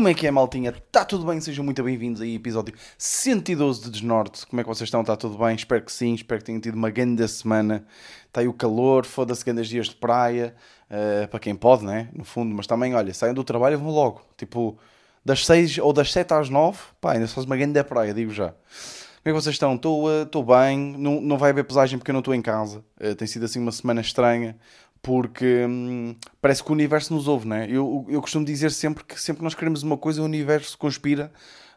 Como é que é, maltinha? Está tudo bem? Sejam muito bem-vindos aí, episódio 112 de Desnorte. Como é que vocês estão? Está tudo bem? Espero que sim, espero que tenham tido uma grande semana. Está aí o calor, foda-se grandes dias de praia, uh, para quem pode, né? No fundo, mas também, olha, saiam do trabalho e vão logo. Tipo, das 6 ou das 7 às 9, pá, ainda se faz uma grande praia, digo já. Como é que vocês estão? Estou uh, bem, não, não vai haver pesagem porque eu não estou em casa. Uh, tem sido assim uma semana estranha porque hum, parece que o universo nos ouve, né? Eu, eu costumo dizer sempre que sempre que nós queremos uma coisa, o universo conspira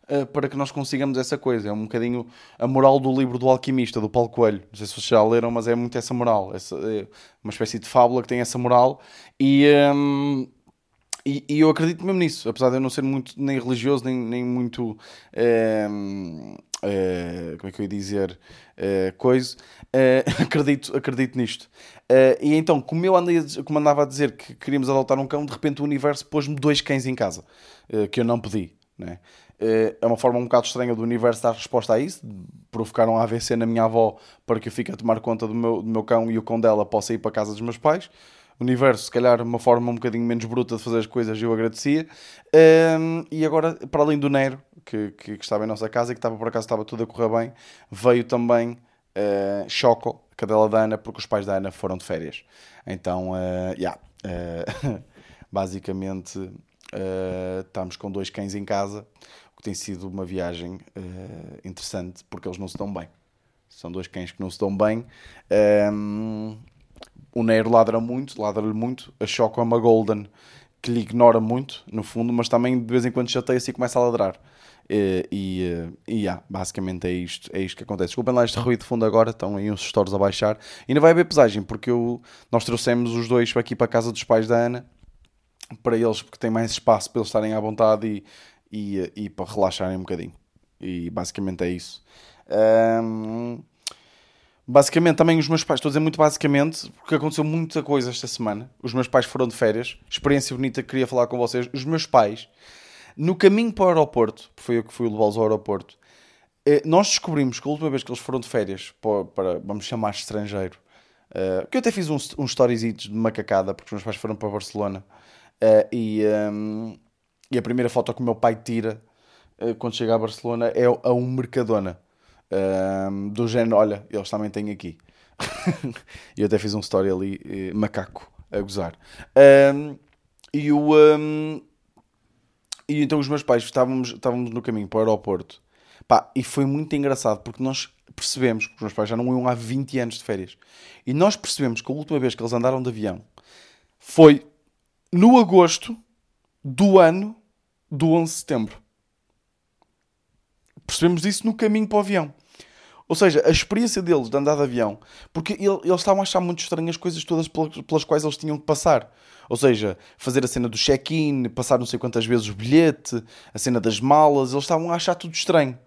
uh, para que nós consigamos essa coisa. É um bocadinho a moral do livro do alquimista, do Paulo Coelho. Não sei se vocês já leram, mas é muito essa moral. Essa, é uma espécie de fábula que tem essa moral e. Um, e, e, eu acredito mesmo nisso, apesar de eu não ser muito nem religioso, nem, nem muito. Uh, uh, como é que eu ia dizer? Uh, coisa. acredito, acredito nisto. e então, como eu andei, como andava a dizer que queríamos adotar um cão, de repente o universo pôs-me dois cães em casa, que eu não pedi. Né? é uma forma um bocado estranha do universo dar resposta a isso. Provocaram a AVC na minha avó para que eu fique a tomar conta do meu, do meu cão e o cão dela possa ir para a casa dos meus pais universo, se calhar uma forma um bocadinho menos bruta de fazer as coisas, eu agradecia. Um, e agora, para além do Nero, que, que, que, estava em nossa casa e que estava por acaso estava tudo a correr bem, veio também uh, Choco, a cadela da Ana, porque os pais da Ana foram de férias. Então, uh, yeah, uh, basicamente uh, estamos com dois cães em casa, o que tem sido uma viagem interessante, porque eles não se dão bem. São dois cães que não se dão bem. Um, o Nero ladra muito, ladra-lhe muito. A Choco é uma Golden que lhe ignora muito, no fundo, mas também de vez em quando chateia-se e começa a ladrar. E, e, e yeah, basicamente é isto, é isto que acontece. Desculpem lá este ruído de fundo agora, estão aí uns stores a baixar. E não vai haver pesagem, porque eu, nós trouxemos os dois aqui para a casa dos pais da Ana, para eles, porque tem mais espaço para eles estarem à vontade e, e, e para relaxarem um bocadinho. E basicamente é isso. Um, Basicamente, também os meus pais, estou a dizer muito basicamente, porque aconteceu muita coisa esta semana. Os meus pais foram de férias, experiência bonita que queria falar com vocês. Os meus pais, no caminho para o aeroporto, foi eu que fui levá-los ao aeroporto, eh, nós descobrimos que a última vez que eles foram de férias para, para vamos chamar estrangeiro, uh, que eu até fiz um, um storyzito de macacada, porque os meus pais foram para Barcelona, uh, e, um, e a primeira foto que o meu pai tira uh, quando chega a Barcelona é a um Mercadona. Um, do género, olha, eles também têm aqui. e eu até fiz um story ali, eh, macaco, a gozar. Um, e o. Um, e então os meus pais estávamos, estávamos no caminho para o aeroporto. Pá, e foi muito engraçado porque nós percebemos que os meus pais já não iam há 20 anos de férias. E nós percebemos que a última vez que eles andaram de avião foi no agosto do ano do 11 de setembro. Percebemos isso no caminho para o avião. Ou seja, a experiência deles de andar de avião, porque eles estavam a achar muito estranhas as coisas todas pelas quais eles tinham que passar. Ou seja, fazer a cena do check-in, passar não sei quantas vezes o bilhete, a cena das malas, eles estavam a achar tudo estranho.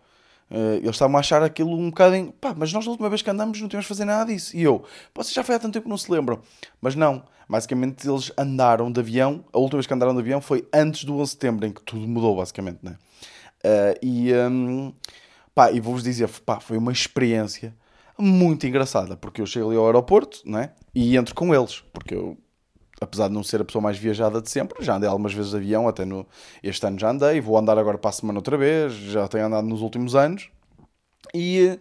Uh, eles estavam a achar aquilo um bocadinho. Pá, mas nós, a última vez que andamos, não tínhamos a fazer nada disso. E eu, você já foi há tanto tempo que não se lembram. Mas não. Basicamente, eles andaram de avião. A última vez que andaram de avião foi antes do 11 de setembro, em que tudo mudou, basicamente. Né? Uh, e. Um, Pá, e vou-vos dizer, pá, foi uma experiência muito engraçada, porque eu chego ali ao aeroporto, né? E entro com eles, porque eu, apesar de não ser a pessoa mais viajada de sempre, já andei algumas vezes de avião, até no, este ano já andei, vou andar agora para a semana outra vez, já tenho andado nos últimos anos, e,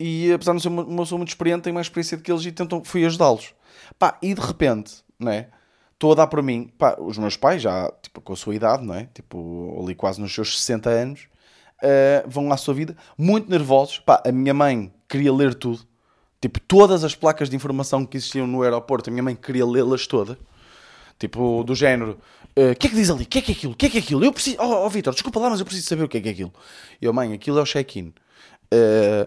e apesar de não ser uma, uma pessoa muito experiente, tenho mais experiência do que eles e tentam, fui ajudá-los. Pá, e de repente, né? Estou a dar para mim, pá, os meus pais já, tipo, com a sua idade, não é? Tipo, ali quase nos seus 60 anos, uh, vão à sua vida, muito nervosos. Pá, a minha mãe queria ler tudo. Tipo, todas as placas de informação que existiam no aeroporto, a minha mãe queria lê-las todas. Tipo, do género, eh, o uh, que é que diz ali? O que é que é aquilo? O que é que é aquilo? Eu preciso... Oh, oh Vitor, desculpa lá, mas eu preciso saber o que é que é aquilo. E eu, mãe, aquilo é o check-in. Uh,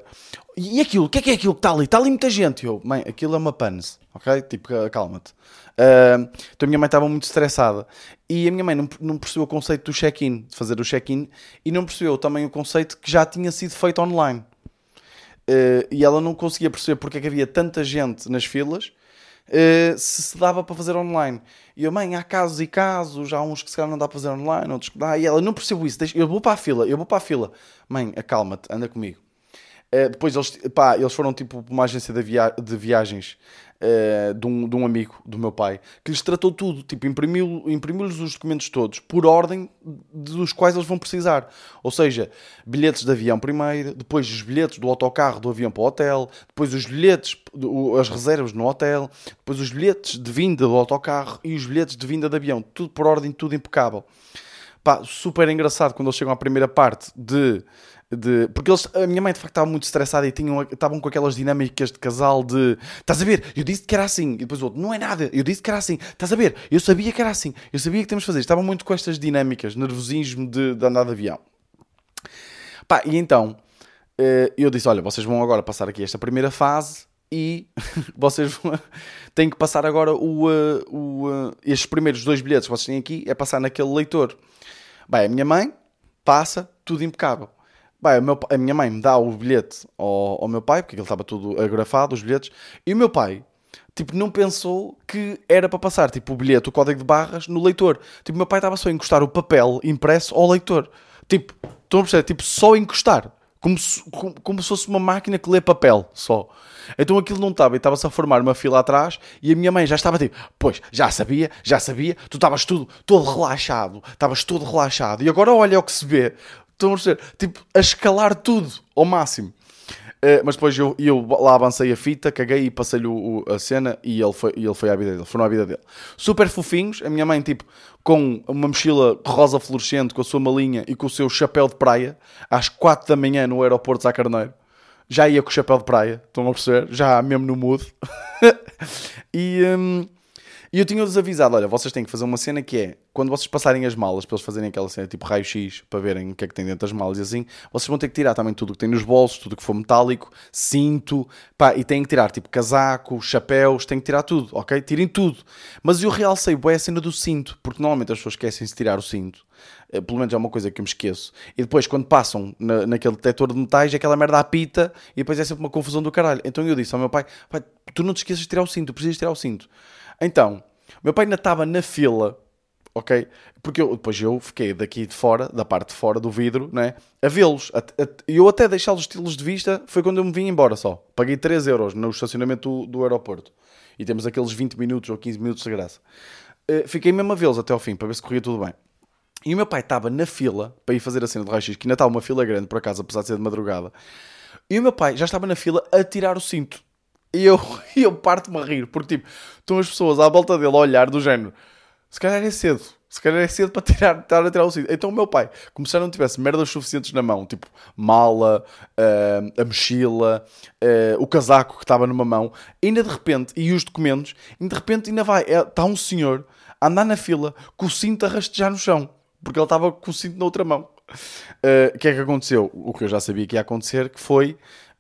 e aquilo, o que é que é aquilo que está ali? Está ali muita gente. Eu, mãe, aquilo é uma panes, ok? Tipo, calma-te. Uh, então a minha mãe estava muito estressada. E a minha mãe não, não percebeu o conceito do check-in, de fazer o check-in, e não percebeu também o conceito que já tinha sido feito online. Uh, e ela não conseguia perceber porque é que havia tanta gente nas filas uh, se se dava para fazer online. E eu, mãe, há casos e casos, há uns que se calhar não dá para fazer online, outros que dá. E ela, não percebo isso, deixa, eu vou para a fila, eu vou para a fila. Mãe, acalma-te, anda comigo. Uh, depois eles, pá, eles foram tipo uma agência de, via de viagens uh, de, um, de um amigo do meu pai que lhes tratou tudo, tipo, imprimiu, imprimiu-lhes os documentos todos por ordem dos quais eles vão precisar. Ou seja, bilhetes de avião primeiro, depois os bilhetes do autocarro do avião para o hotel, depois os bilhetes, as reservas no hotel, depois os bilhetes de vinda do autocarro e os bilhetes de vinda de avião, tudo por ordem, tudo impecável. Pá, super engraçado quando eles chegam à primeira parte de de, porque eles, a minha mãe de facto estava muito estressada e tinham, estavam com aquelas dinâmicas de casal de estás a ver, eu disse que era assim, e depois o outro, não é nada, eu disse que era assim, estás a ver, eu sabia que era assim, eu sabia que temos de fazer. Estavam muito com estas dinâmicas, nervosismo de, de andar de avião. Pá, e então eh, eu disse: Olha, vocês vão agora passar aqui esta primeira fase e vocês têm que passar agora o, eh, o, eh, estes primeiros dois bilhetes que vocês têm aqui é passar naquele leitor. Bem, a minha mãe passa, tudo impecável. Bem, meu, a minha mãe me dá o bilhete ao, ao meu pai, porque ele estava tudo agrafado, os bilhetes, e o meu pai, tipo, não pensou que era para passar, tipo, o bilhete, o código de barras, no leitor. Tipo, o meu pai estava só a encostar o papel impresso ao leitor. Tipo, estão a perceber? Tipo, só encostar. Como se, como, como se fosse uma máquina que lê papel, só. Então aquilo não estava, e estava-se a formar uma fila atrás, e a minha mãe já estava tipo, pois, já sabia, já sabia, tu estavas tudo, todo relaxado, estavas todo relaxado, e agora olha o que se vê, Estão a perceber? Tipo, a escalar tudo ao máximo. Uh, mas depois eu, eu lá avancei a fita, caguei e passei-lhe a cena e ele foi, e ele foi à vida dele. Foram à vida dele. Super fofinhos. A minha mãe, tipo, com uma mochila rosa fluorescente, com a sua malinha e com o seu chapéu de praia, às 4 da manhã no aeroporto de Sá Carneiro. Já ia com o chapéu de praia, estão a perceber? Já mesmo no mood. e. Um, e eu tinha-lhes avisado: olha, vocês têm que fazer uma cena que é quando vocês passarem as malas para eles fazerem aquela cena tipo raio-x para verem o que é que tem dentro das malas e assim, vocês vão ter que tirar também tudo que tem nos bolsos, tudo que for metálico, cinto, pá, e têm que tirar tipo casaco, chapéus, têm que tirar tudo, ok? Tirem tudo. Mas eu realcei boa a cena do cinto, porque normalmente as pessoas esquecem-se de tirar o cinto. Eh, pelo menos é uma coisa que eu me esqueço. E depois, quando passam na, naquele detector de metais, aquela merda apita e depois é sempre uma confusão do caralho. Então eu disse ao meu pai: pai, tu não te esqueças de tirar o cinto, precisas tirar o cinto. Então, meu pai ainda estava na fila, ok? Porque eu, depois eu fiquei daqui de fora, da parte de fora do vidro, né? A vê-los. E eu até deixá-los estilos de vista foi quando eu me vim embora só. Paguei 3 euros no estacionamento do, do aeroporto. E temos aqueles 20 minutos ou 15 minutos de graça. Uh, fiquei mesmo a vê-los até ao fim, para ver se corria tudo bem. E o meu pai estava na fila para ir fazer a cena de raio-x, que ainda estava uma fila grande, por acaso, apesar de ser de madrugada. E o meu pai já estava na fila a tirar o cinto. E eu, eu parto-me a rir, porque tipo, estão as pessoas à volta dele a olhar do género. Se calhar é cedo, se calhar é cedo para tirar, tirar o cinto. Então o meu pai, como se já não tivesse merdas suficientes na mão, tipo mala, uh, a mochila, uh, o casaco que estava numa mão, ainda de repente, e os documentos, e de repente ainda vai, é, está um senhor a andar na fila com o cinto a rastejar no chão, porque ele estava com o cinto na outra mão. Uh, o que é que aconteceu? O que eu já sabia que ia acontecer, que foi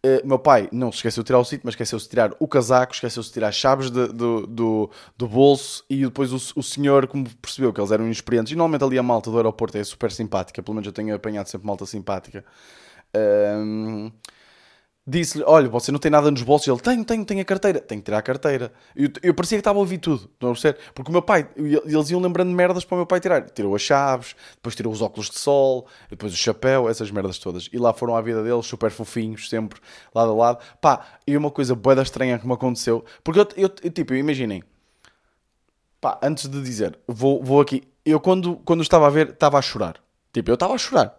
Uh, meu pai não se esqueceu de tirar o cinto, mas esqueceu-se de tirar o casaco, esqueceu-se de tirar as chaves de, do, do, do, bolso e depois o, o senhor, como percebeu que eles eram inexperientes, e normalmente ali a malta do aeroporto é super simpática, pelo menos eu tenho apanhado sempre malta simpática. Uh, disse-lhe: Olha, você não tem nada nos bolsos. Ele: Tenho, tenho, tenho a carteira. Tenho que tirar a carteira. Eu, eu parecia que estava a ouvir tudo, não perceber? Porque o meu pai, eles iam lembrando merdas para o meu pai tirar. Tirou as chaves, depois tirou os óculos de sol, depois o chapéu, essas merdas todas. E lá foram à vida deles, super fofinhos, sempre lado a lado. Pá, e uma coisa boa estranha que me aconteceu, porque eu, eu, eu tipo, imaginem, pá, antes de dizer, vou, vou aqui, eu quando, quando estava a ver, estava a chorar. Tipo, eu estava a chorar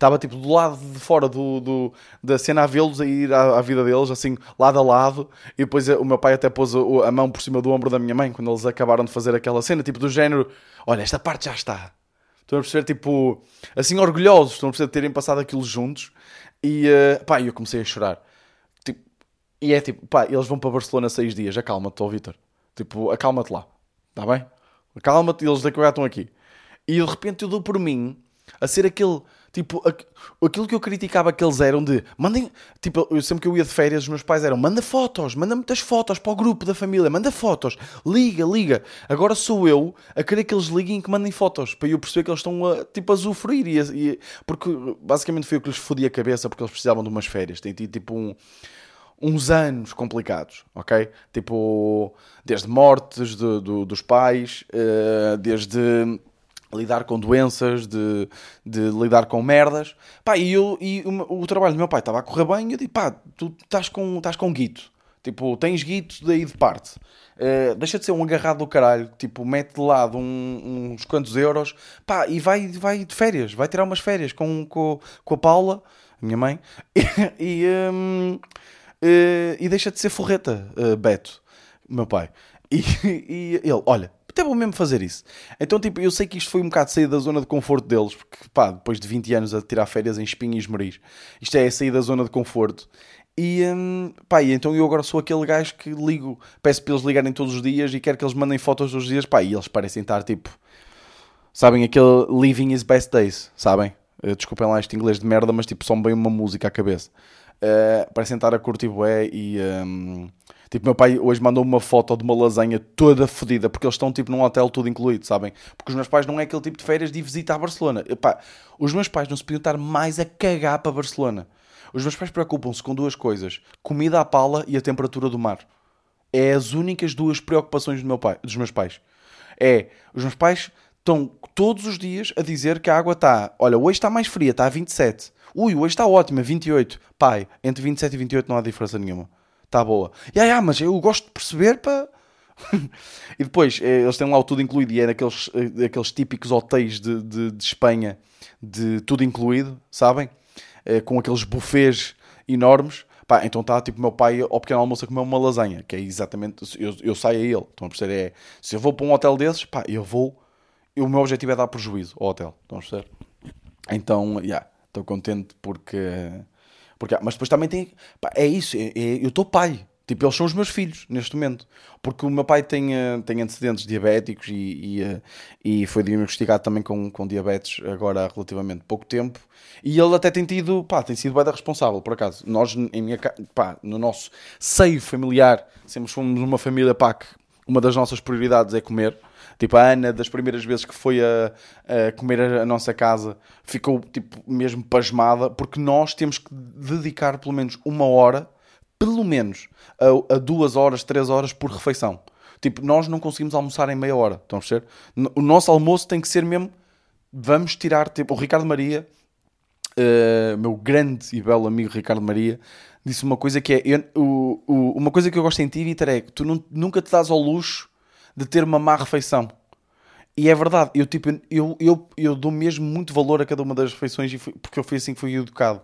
estava tipo do lado de fora do, do da cena a vê-los a ir à, à, vida deles, assim, lado a lado. E depois eh, o meu pai até pôs a, a, mão por cima do ombro da minha mãe quando eles acabaram de fazer aquela cena, tipo do género: Olha, esta parte já está. Estão a perceber, tipo, assim, orgulhosos, estão a perceber de terem passado aquilo juntos. E uh, pá, eu comecei a chorar. Tipo, e é tipo, pá, eles vão para Barcelona seis dias, acalma-te, ó Vitor. Tipo, acalma-te lá, está bem? Acalma-te, eles daqui a estão aqui. E de repente eu dou por mim a ser aquele Tipo, aquilo que eu criticava que eles eram de mandem. Tipo, eu sempre que eu ia de férias, os meus pais eram manda fotos, manda muitas fotos para o grupo da família, manda fotos, liga, liga. Agora sou eu a querer que eles liguem e que mandem fotos para eu perceber que eles estão a, tipo, a usufruir. E, e, porque basicamente foi o que lhes fodia a cabeça porque eles precisavam de umas férias. Tem tido tipo um uns anos complicados, ok? Tipo, desde mortes de, dos pais, uh, desde lidar com doenças, de, de lidar com merdas. Pá, e, eu, e o, o, trabalho do meu pai estava a correr bem e eu digo, pá, tu estás com, estás com guito. Tipo, tens guito daí de parte. Uh, deixa de ser um agarrado do caralho. Tipo, mete de lado um, uns quantos euros. Pá, e vai, vai de férias. Vai tirar umas férias com, com, com a Paula, a minha mãe. e, um, uh, e deixa de ser forreta, uh, Beto, meu pai. E, e ele, olha, até vou mesmo fazer isso. Então, tipo, eu sei que isto foi um bocado sair da zona de conforto deles, porque, pá, depois de 20 anos a tirar férias em Espinho e Esmeriz, isto é sair da zona de conforto. E, hum, pá, e então eu agora sou aquele gajo que ligo, peço para eles ligarem todos os dias e quero que eles mandem fotos todos os dias, pá, e eles parecem estar tipo, sabem, aquele living his best days, sabem? Uh, desculpem lá este inglês de merda, mas tipo, me bem uma música à cabeça. Uh, parecem estar a curtir bué e. Um, Tipo, meu pai hoje mandou uma foto de uma lasanha toda fodida, porque eles estão tipo num hotel tudo incluído, sabem? Porque os meus pais não é aquele tipo de férias de visita a Barcelona. Epá, os meus pais não se podiam estar mais a cagar para Barcelona. Os meus pais preocupam-se com duas coisas: comida à pala e a temperatura do mar. É as únicas duas preocupações do meu pai, dos meus pais. É, os meus pais estão todos os dias a dizer que a água está, olha, hoje está mais fria, está a 27. Ui, hoje está ótima, 28. Pai, entre 27 e 28 não há diferença nenhuma. Está boa. E yeah, yeah, mas eu gosto de perceber para. e depois, eh, eles têm lá o tudo incluído e é naqueles aqueles típicos hotéis de, de, de Espanha de tudo incluído, sabem? Eh, com aqueles buffets enormes. Pá, então está tipo meu pai ao pequeno almoço a comer uma lasanha, que é exatamente. Eu, eu saio a ele. Estão a perceber? É, se eu vou para um hotel desses, pá, eu vou. o meu objetivo é dar prejuízo ao hotel. Estão a perceber? Então, já, yeah, estou contente porque. Porque mas depois também tem. Pá, é isso, é, é, eu estou pai. Tipo, eles são os meus filhos neste momento. Porque o meu pai tem, uh, tem antecedentes diabéticos e, e, uh, e, foi diagnosticado também com, com diabetes agora há relativamente pouco tempo. E ele até tem tido, pá, tem sido bem responsável, por acaso. Nós, em minha, pá, no nosso seio familiar, sempre fomos uma família, pá, que uma das nossas prioridades é comer. Tipo, a Ana, das primeiras vezes que foi a, a comer a, nossa casa, ficou, tipo, mesmo pasmada, porque nós temos que dedicar pelo menos uma hora pelo menos a, a duas horas, três horas por refeição. Tipo, nós não conseguimos almoçar em meia hora. Estão a? O nosso almoço tem que ser mesmo. Vamos tirar. Tipo, o Ricardo Maria, uh, meu grande e belo amigo Ricardo Maria, disse uma coisa que é. Eu, o, o, uma coisa que eu gosto em ti, Vitor, é que tu não, nunca te dás ao luxo de ter uma má refeição. E é verdade, eu, tipo, eu, eu, eu dou mesmo muito valor a cada uma das refeições porque eu fui assim que fui educado.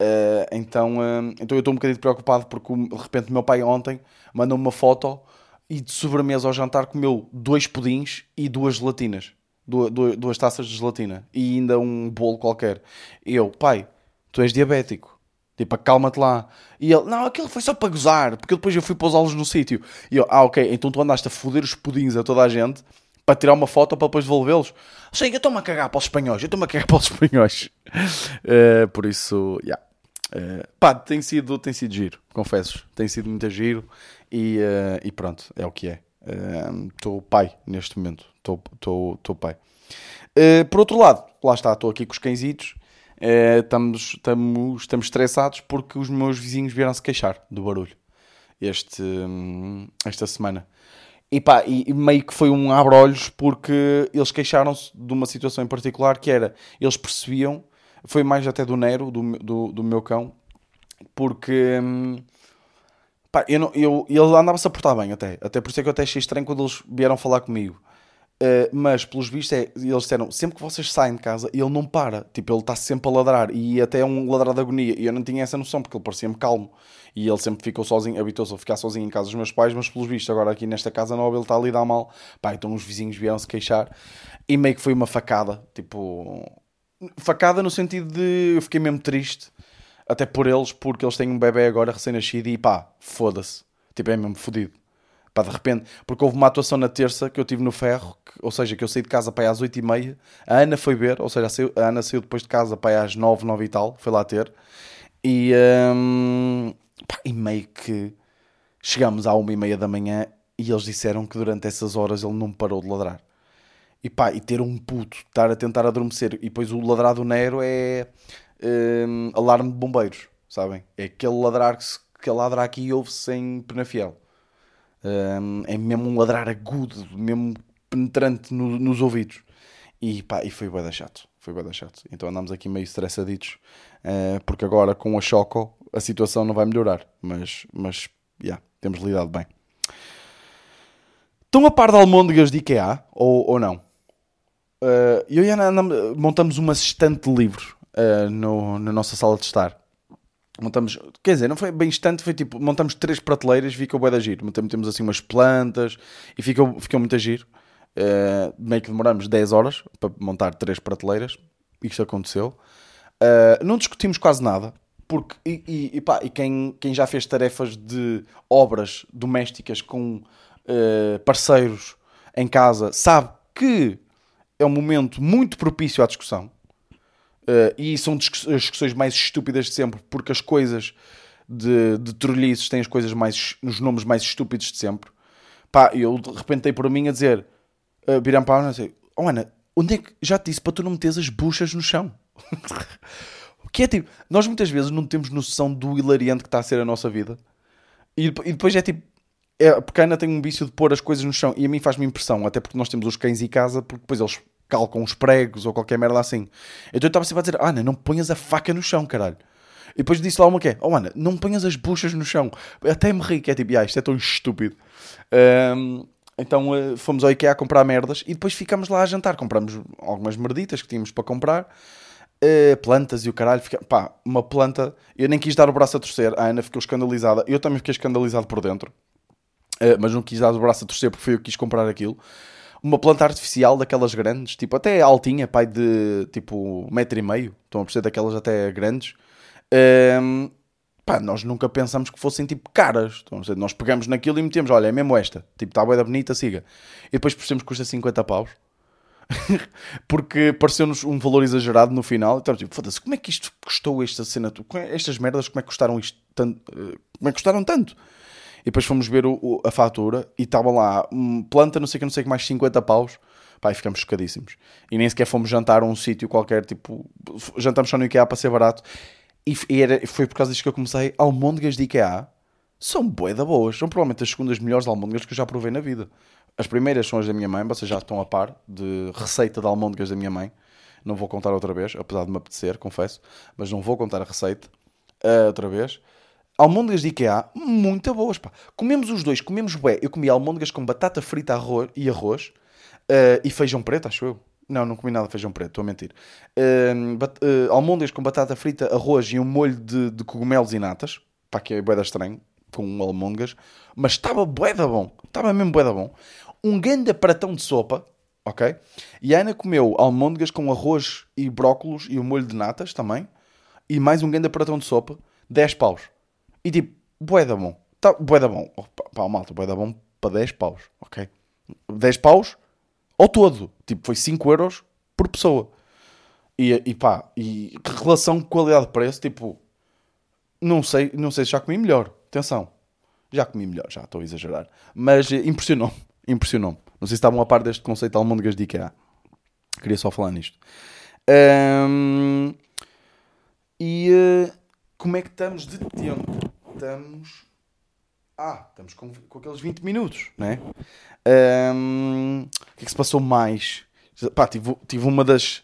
Uh, então, uh, então eu estou um bocadinho preocupado porque de repente meu pai ontem mandou-me uma foto e de sobremesa ao jantar comeu dois pudins e duas gelatinas. Duas, duas taças de gelatina e ainda um bolo qualquer. Eu, pai, tu és diabético. Tipo, acalma-te lá. E ele, não, aquilo foi só para gozar, porque depois eu fui pousá-los no sítio. E eu, ah, ok, então tu andaste a foder os pudins a toda a gente para tirar uma foto para depois devolvê-los. Sim, eu estou-me a cagar para os espanhóis, eu estou-me a cagar para os espanhóis. Uh, por isso, yeah. Uh, pá, tem sido, tem sido giro, confesso. Tem sido muito giro e, uh, e pronto, é o que é. Estou uh, pai neste momento. Estou pai. Por outro lado, lá está, estou aqui com os cãezitos. Estamos, estamos, estamos estressados porque os meus vizinhos vieram se queixar do barulho este, esta semana. E pá, e meio que foi um abre-olhos porque eles queixaram-se de uma situação em particular que era, eles percebiam foi mais até do Nero, do, do, do meu cão, porque pá, eu não, eu, ele andava-se a portar bem até, até por isso é que eu até achei estranho quando eles vieram falar comigo. Uh, mas pelos vistos é, eles disseram sempre que vocês saem de casa ele não para, tipo ele está sempre a ladrar. E até é um ladrar de agonia. E eu não tinha essa noção porque ele parecia-me calmo. E ele sempre ficou sozinho, habitou-se a ficar sozinho em casa dos meus pais, mas pelos vistos agora aqui nesta casa nova ele está ali a mal, pá, então os vizinhos vieram se queixar. E meio que foi uma facada, tipo facada no sentido de eu fiquei mesmo triste, até por eles, porque eles têm um bebê agora recém-nascido e pá, foda-se, tipo é mesmo fodido. Pá, de repente, porque houve uma atuação na terça que eu tive no ferro, que, ou seja, que eu saí de casa para aí às 8h30, a Ana foi ver, ou seja, a Ana saiu depois de casa para aí às 9, 9 e tal, foi lá ter, e, hum, pá, e meio que chegámos à 1 e meia da manhã e eles disseram que durante essas horas ele não parou de ladrar. E pá, e ter um puto, estar a tentar adormecer. E depois o ladrar do Nero é um, alarme de bombeiros, sabem? É aquele ladrar que, se, que ladra aqui e ouve-se sem penafiel. É mesmo um ladrar agudo, mesmo penetrante no, nos ouvidos. E pá, e foi bem chato. Foi bem chato. Então andamos aqui meio estressaditos, uh, porque agora com a Choco a situação não vai melhorar. Mas, mas yeah, temos lidado bem. Estão a par de almôndegas de IKEA ou, ou não? Uh, eu e Ana montamos uma estante de livros uh, no, na nossa sala de estar. Montamos, quer dizer, não foi bem estante, foi tipo, montamos três prateleiras e ficou bué da giro. Temos assim umas plantas e ficou, ficou muito a giro. Uh, meio que demoramos 10 horas para montar três prateleiras. Isto aconteceu. Uh, não discutimos quase nada. Porque, e, e, e, pá, e quem, quem já fez tarefas de obras domésticas com uh, parceiros em casa sabe que é um momento muito propício à discussão. Uh, e são as discussões mais estúpidas de sempre, porque as coisas de, de trolhices têm as coisas mais, os nomes mais estúpidos de sempre. Pá, eu de repente dei por mim a dizer, uh, viram para a Ana oh Ana, onde é que já te disse para tu não meteres as buchas no chão? que é tipo, nós muitas vezes não temos noção do hilariante que está a ser a nossa vida. E, e depois é tipo, é, porque a Ana tem um vício de pôr as coisas no chão e a mim faz-me impressão, até porque nós temos os cães em casa, porque depois eles calcam os pregos ou qualquer merda assim. Então eu estava sempre a dizer, Ana, não ponhas a faca no chão, caralho. E depois disse lá uma que é, oh Ana, não ponhas as buchas no chão. Até me ri, que é tipo, ah, isto é tão estúpido. Um, então uh, fomos ao IKEA a comprar merdas e depois ficámos lá a jantar. Compramos algumas merditas que tínhamos para comprar. Uh, plantas e o caralho. Fica... Pá, uma planta. Eu nem quis dar o braço a torcer. A Ana ficou escandalizada. Eu também fiquei escandalizado por dentro. Uh, mas não quis dar o braço a torcer porque foi eu que quis comprar aquilo uma planta artificial daquelas grandes, tipo até altinha, pai de tipo metro e meio, estão a perceber daquelas até grandes. Um, pá, nós nunca pensamos que fossem tipo caras. Estão a? Nós pegamos naquilo e metemos, olha, é mesmo esta, tipo, está boa bonita, siga. E depois percebemos que custa 50 paus. porque pareceu-nos um valor exagerado no final. Então, tipo, foda-se, como é que isto custou esta cena? Estas merdas, como é que custaram isto tanto? Eh, como é que custaram tanto? E depois fomos ver o, o, a fatura e estava lá, um, planta, não sei que, não sei que mais, 50 paus. Pá, e ficamos chocadíssimos. E nem sequer fomos jantar a um sítio qualquer, tipo, jantamos só no IKEA para ser barato. E, e era, foi por causa disso que eu comecei. Almôndegas de IKEA são bué da boas. São provavelmente as segundas melhores almôndegas que eu já provei na vida. As primeiras são as da minha mãe, vocês já estão a par de receita de almôndegas da minha mãe. Não vou contar outra vez, apesar de me apetecer, confesso. Mas não vou contar a receita uh, outra vez almôndegas de IKEA, muito boas, pá. Comemos os dois, comemos bué. Eu comi almôndegas com batata frita arroz, e arroz uh, e feijão preto, acho eu. Não, não comi nada de feijão preto, estou a mentir. Uh, bat, uh, almôndegas com batata frita, arroz e um molho de, de cogumelos e natas. Pá, que é bué da estranho, com almôndegas. Mas estava bué da bom. Estava mesmo bué da bom. Um grande pratão de sopa, ok? E a Ana comeu almôndegas com arroz e brócolos e um molho de natas também. E mais um grande pratão de sopa, 10 paus. E tipo, bué da bom. Tá, bué da bom. Oh, pá, malta, bué da bom para 10 paus, ok? 10 paus ao todo. Tipo, foi 5 euros por pessoa. E, e pá, e relação qualidade-preço, tipo, não sei, não sei se já comi melhor. Atenção, já comi melhor, já estou a exagerar. Mas impressionou-me, impressionou-me. Não sei se estavam a par deste conceito de almôndegas de IKEA. Queria só falar nisto. Um, e uh, como é que estamos de tempo? Estamos. Ah, estamos com, com aqueles 20 minutos, né? Um, o que é que se passou mais? Pá, tive, tive uma das.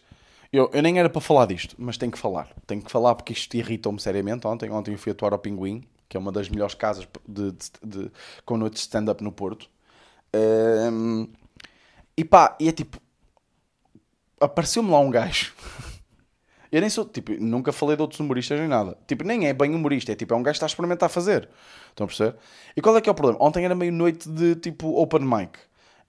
Eu, eu nem era para falar disto, mas tenho que falar. Tenho que falar porque isto irritou-me seriamente ontem. Ontem eu fui atuar ao Pinguim, que é uma das melhores casas de, de, de com noite de stand-up no Porto. Um, e pá, e é tipo. Apareceu-me lá um gajo Eu nem sou, tipo, nunca falei de outros humoristas nem nada. Tipo, nem é bem humorista, é tipo, é um gajo que está a experimentar fazer. Estão a perceber? E qual é que é o problema? Ontem era meio noite de tipo open mic.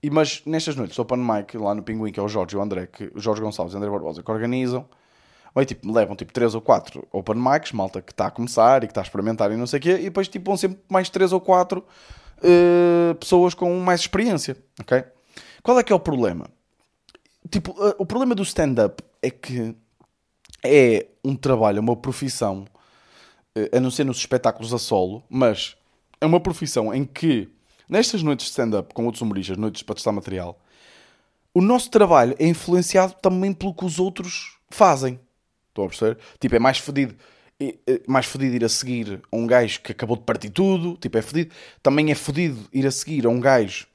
E, mas nestas noites, open mic, lá no Pinguim, que é o Jorge e o André, que, o Jorge Gonçalves e o André Barbosa, que organizam, bem, tipo, levam tipo 3 ou 4 open mics, malta que está a começar e que está a experimentar e não sei o quê, e depois tipo vão sempre mais 3 ou 4 uh, eh, pessoas com mais experiência, ok? Qual é que é o problema? Tipo, uh, o problema do stand-up é que é um trabalho, uma profissão, eh, a não ser nos espetáculos a solo, mas é uma profissão em que, nestas noites de stand-up com outros humoristas, noites para testar material, o nosso trabalho é influenciado também pelo que os outros fazem. Estão a perceber? Tipo, é mais fedido. É mais fodido ir a seguir a um gajo que acabou de partir tudo, tipo, é fodido. Também é fodido ir a seguir a um gajo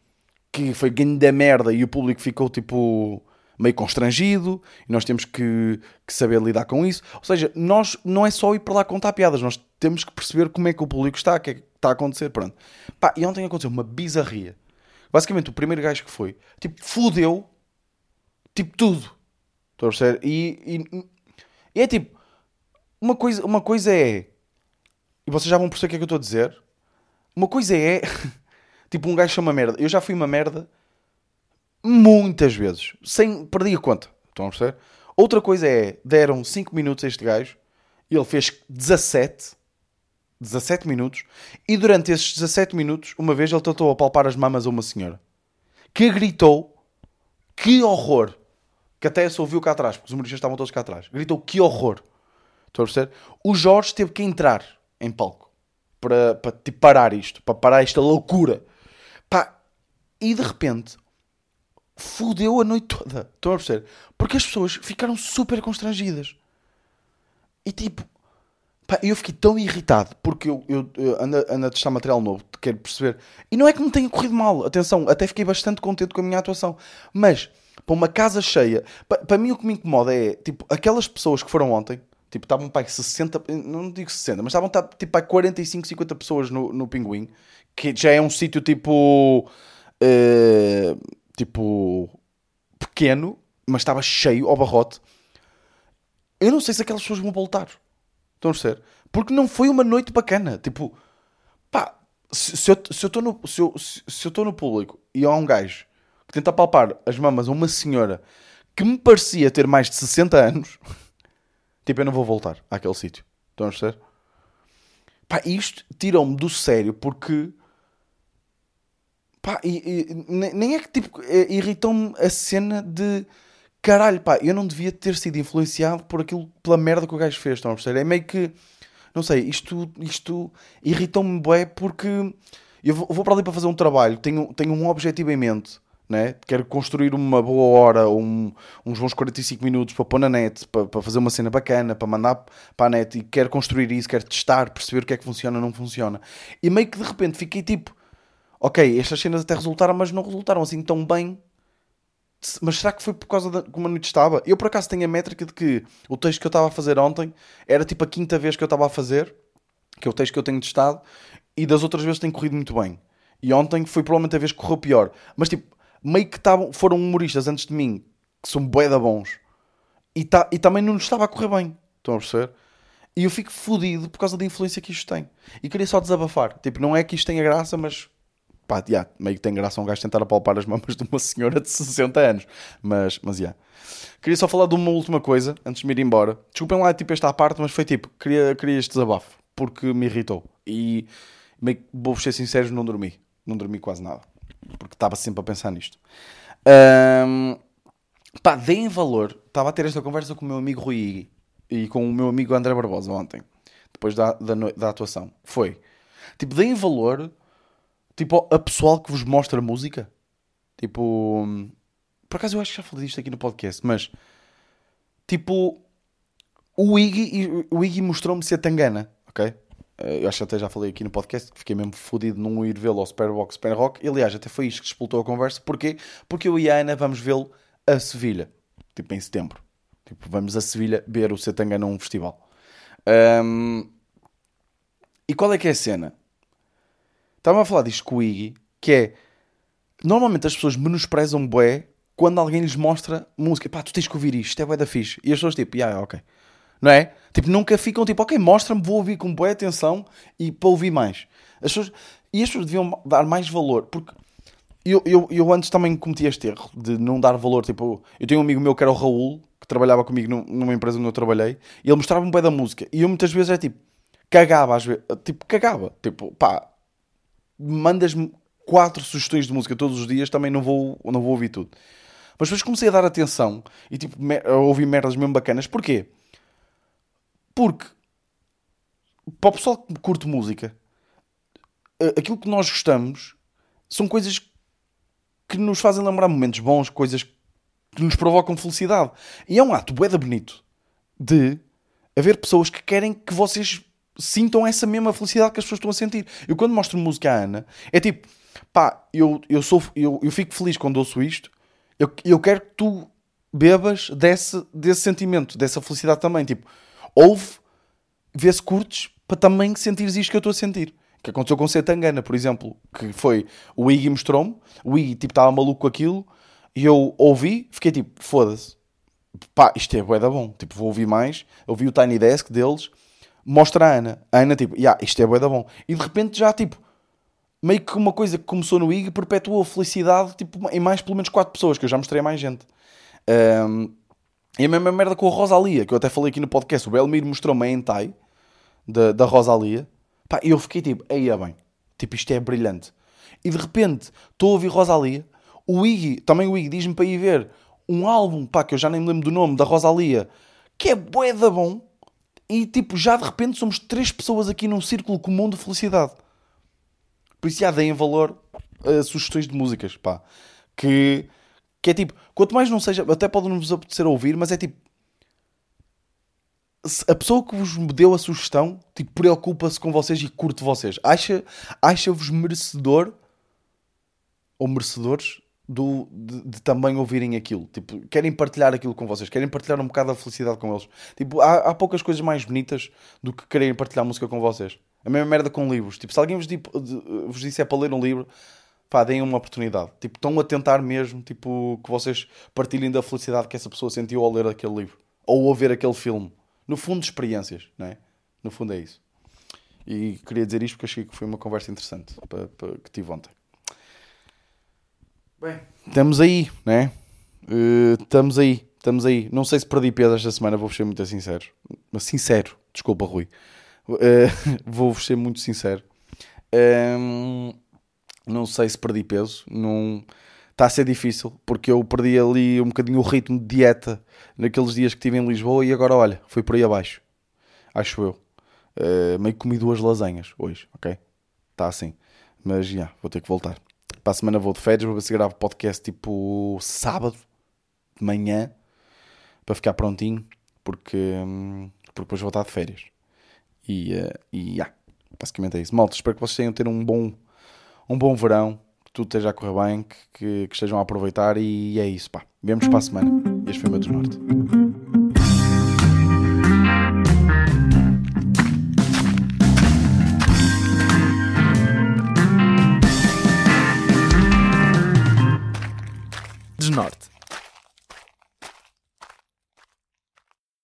que foi ganho da merda e o público ficou tipo meio constrangido e nós temos que, que, saber lidar com isso. Ou seja, nós não é só ir para lá contar piadas, nós temos que perceber como é que o público está, que é, está a acontecer, pronto. Pá, e ontem aconteceu uma bizarria. Basicamente, o primeiro gajo que foi, tipo, fudeu, tipo, tudo. Estou a perceber? E, e, e é tipo, uma coisa, uma coisa é, e vocês já vão perceber o que é que eu estou a dizer, uma coisa é, tipo, um gajo chama merda. Eu já fui uma merda muitas vezes, sem perder a conta. Estão a perceber? Outra coisa é, deram 5 minutos a este gajo, ele fez 17, 17 minutos, e durante esses 17 minutos, uma vez ele tentou apalpar as mamas a uma senhora, que gritou, que horror, que até se ouviu cá atrás, porque os humoristas estavam todos cá atrás, gritou, que horror. Estão a perceber? O Jorge teve que entrar em palco para, para tipo, parar isto, para parar esta loucura. Pá, e de repente fudeu a noite toda. Estão a perceber? Porque as pessoas ficaram super constrangidas. E tipo, pá, eu fiquei tão irritado porque eu, eu, eu ando, ando a testar material novo, quero perceber. E não é que me tenha corrido mal, atenção, até fiquei bastante contente com a minha atuação. Mas, para uma casa cheia, para, para mim o que me incomoda é, tipo, aquelas pessoas que foram ontem, tipo, estavam para 60, não digo 60, mas estavam tipo para 45, 50 pessoas no, no Pinguim, que já é um sítio tipo. Uh, tipo, pequeno, mas estava cheio ao barrote. Eu não sei se aquelas pessoas vão voltar. Estão a ser? Porque não foi uma noite bacana. Tipo, pá, se, se eu estou no, se eu, se eu no público e há um gajo que tenta palpar as mamas a uma senhora que me parecia ter mais de 60 anos, tipo, eu não vou voltar àquele sítio. Estão a ser? Pá, isto tirou-me do sério porque Pá, e, e, nem é que tipo, é, irritou-me a cena de caralho, pá, eu não devia ter sido influenciado por aquilo, pela merda que o gajo fez, estão a perceber? É meio que, não sei, isto, isto irritou-me bué porque eu vou, vou para ali para fazer um trabalho, tenho, tenho um objetivo em mente, né? quero construir uma boa hora, um, uns bons 45 minutos para pôr na net, para, para fazer uma cena bacana, para mandar para a net e quero construir isso, quero testar, perceber o que é que funciona não funciona. E meio que de repente fiquei tipo ok, estas cenas até resultaram, mas não resultaram assim tão bem. Mas será que foi por causa de como a noite estava? Eu por acaso tenho a métrica de que o texto que eu estava a fazer ontem era tipo a quinta vez que eu estava a fazer, que é o texto que eu tenho testado, e das outras vezes tem corrido muito bem. E ontem foi provavelmente a vez que correu pior. Mas tipo, meio que tavam, foram humoristas antes de mim, que são bué da bons, e, tá, e também não nos estava a correr bem. Estão a perceber? E eu fico fodido por causa da influência que isto tem. E queria só desabafar. Tipo, não é que isto tenha graça, mas pá, yeah, meio que tem graça um gajo tentar apalpar as mamas de uma senhora de 60 anos. Mas, mas, yeah. Queria só falar de uma última coisa, antes de me ir embora. Desculpem lá, tipo, esta parte, mas foi tipo, queria, queria este desabafo, porque me irritou. E, meio que, vou ser sincero, não dormi. Não dormi quase nada. Porque estava sempre a pensar nisto. Um, pá, deem valor. Estava a ter esta conversa com o meu amigo Rui Igui e com o meu amigo André Barbosa ontem, depois da, da, da atuação. Foi, tipo, deem valor Tipo, a pessoal que vos mostra música. Tipo. Por acaso eu acho que já falei disto aqui no podcast, mas. Tipo. O Iggy, o Iggy mostrou-me ser tangana, ok? Eh, eu acho que até já falei aqui no podcast que fiquei mesmo fodido não ir vê-lo ao Superbox Super Rock. Aliás, até foi isto que explotou a conversa. Porquê? Porque eu e a Ana vamos vê-lo a Sevilha. Tipo, em setembro. Tipo, vamos a Sevilha ver o Setangana num festival. Um... E qual é que é a cena? Estava a falar disto com o Iggy, que é... Normalmente as pessoas menosprezam bué quando alguém lhes mostra música. Pá, tu tens que ouvir isto, é bué da fixe. E as pessoas tipo, yeah, ok. Não é? Tipo, nunca ficam tipo, ok, mostra-me, vou ouvir com boa atenção e para ouvir mais. As pessoas... E as pessoas deviam dar mais valor, porque eu, eu, eu antes também cometi este erro de não dar valor. Tipo, eu tenho um amigo meu que era o Raul, que trabalhava comigo numa empresa onde eu trabalhei, e ele mostrava-me bué da música. E eu muitas vezes é tipo, cagava às vezes, tipo, cagava. Tipo, pá, mandas-me quatro sugestões de música todos os dias, também não vou, não vou ouvir tudo. Mas depois comecei a dar atenção e tipo, a ouvir merdas mesmo bacanas. Porquê? Porque para o pessoal que curte música, aquilo que nós gostamos são coisas que nos fazem lembrar momentos bons, coisas que nos provocam felicidade. E é um ato bué bonito de haver pessoas que querem que vocês sintam essa mesma felicidade que as pessoas estão a sentir. Eu quando mostro música à Ana, é tipo, pá, eu, eu, sou, eu, eu fico feliz quando ouço isto, eu, eu quero que tu bebas desse, desse sentimento, dessa felicidade também. Tipo, ouve, vê se curtes, para também sentires isto que eu estou a sentir. Que aconteceu com Setangana, por exemplo, que foi o Iggy mostrou-me, o Iggy tipo estava maluco com aquilo. E eu ouvi, fiquei tipo, foda-se, pá, isto é bué da bom, tipo, vou ouvir mais, ouvi o Tiny Desk deles, mostra a Ana, a Ana tipo, yeah, isto é bué da bom, e de repente já tipo, meio que uma coisa que começou no IG perpetuou a felicidade tipo, em mais pelo menos 4 pessoas, que eu já mostrei a mais gente. Um, e a mesma merda com a Rosalia, que eu até falei aqui no podcast, o Belmiro mostrou-me a hentai da, da Rosalia, pá, eu fiquei tipo, aí é bem, tipo, isto é brilhante. E de repente, estou a ouvir Rosalia, o Iggy, também o Iggy diz-me para ir ver um álbum, pá, que eu já nem me lembro do nome, da Rosalia, que é bué da bom, e tipo, já de repente somos três pessoas aqui num círculo comum de felicidade. Por isso já deem valor a sugestões de músicas, pá. Que, que é tipo, quanto mais não seja, até pode não vos apetecer ouvir, mas é tipo, a pessoa que vos deu a sugestão, tipo, preocupa-se com vocês e curte vocês. Acha, acha-vos merecedor ou merecedores do, de, de, também ouvirem aquilo. Tipo, querem partilhar aquilo com vocês, querem partilhar um bocado da felicidade com eles. Tipo, há, há poucas coisas mais bonitas do que quererem partilhar música com vocês. A mesma merda com livros. Tipo, se alguém vos, tipo, vos disser para ler um livro, pá, deem uma oportunidade. Tipo, estão a tentar mesmo, tipo, que vocês partilhem da felicidade que essa pessoa sentiu ao ler aquele livro. Ou ao ver aquele filme. No fundo, experiências, não é? No fundo é isso. E queria dizer isto porque achei que foi uma conversa interessante para, para, que tive ontem. Bem, estamos aí, né? Uh, estamos aí, estamos aí. Não sei se perdi peso esta semana, vou ser muito sincero. Mas sincero, desculpa, Rui. Uh, Vou-vos ser muito sincero. Um, não sei se perdi peso. Não... Está a ser difícil, porque eu perdi ali um bocadinho o ritmo de dieta naqueles dias que estive em Lisboa e agora, olha, fui por aí abaixo. Acho eu. Uh, meio que comi duas lasanhas hoje, ok? Está assim. Mas já, yeah, vou ter que voltar. Para a semana vou de férias, vou ver se gravo podcast tipo sábado de manhã para ficar prontinho, porque, hum, porque depois vou estar de férias. E, uh, e yeah, basicamente é isso. Malta, espero que vocês tenham ter um bom, um bom verão, que tudo esteja a correr bem, que, que, que estejam a aproveitar e é isso, pá. Vemos para a semana. Este foi o meu desnorte.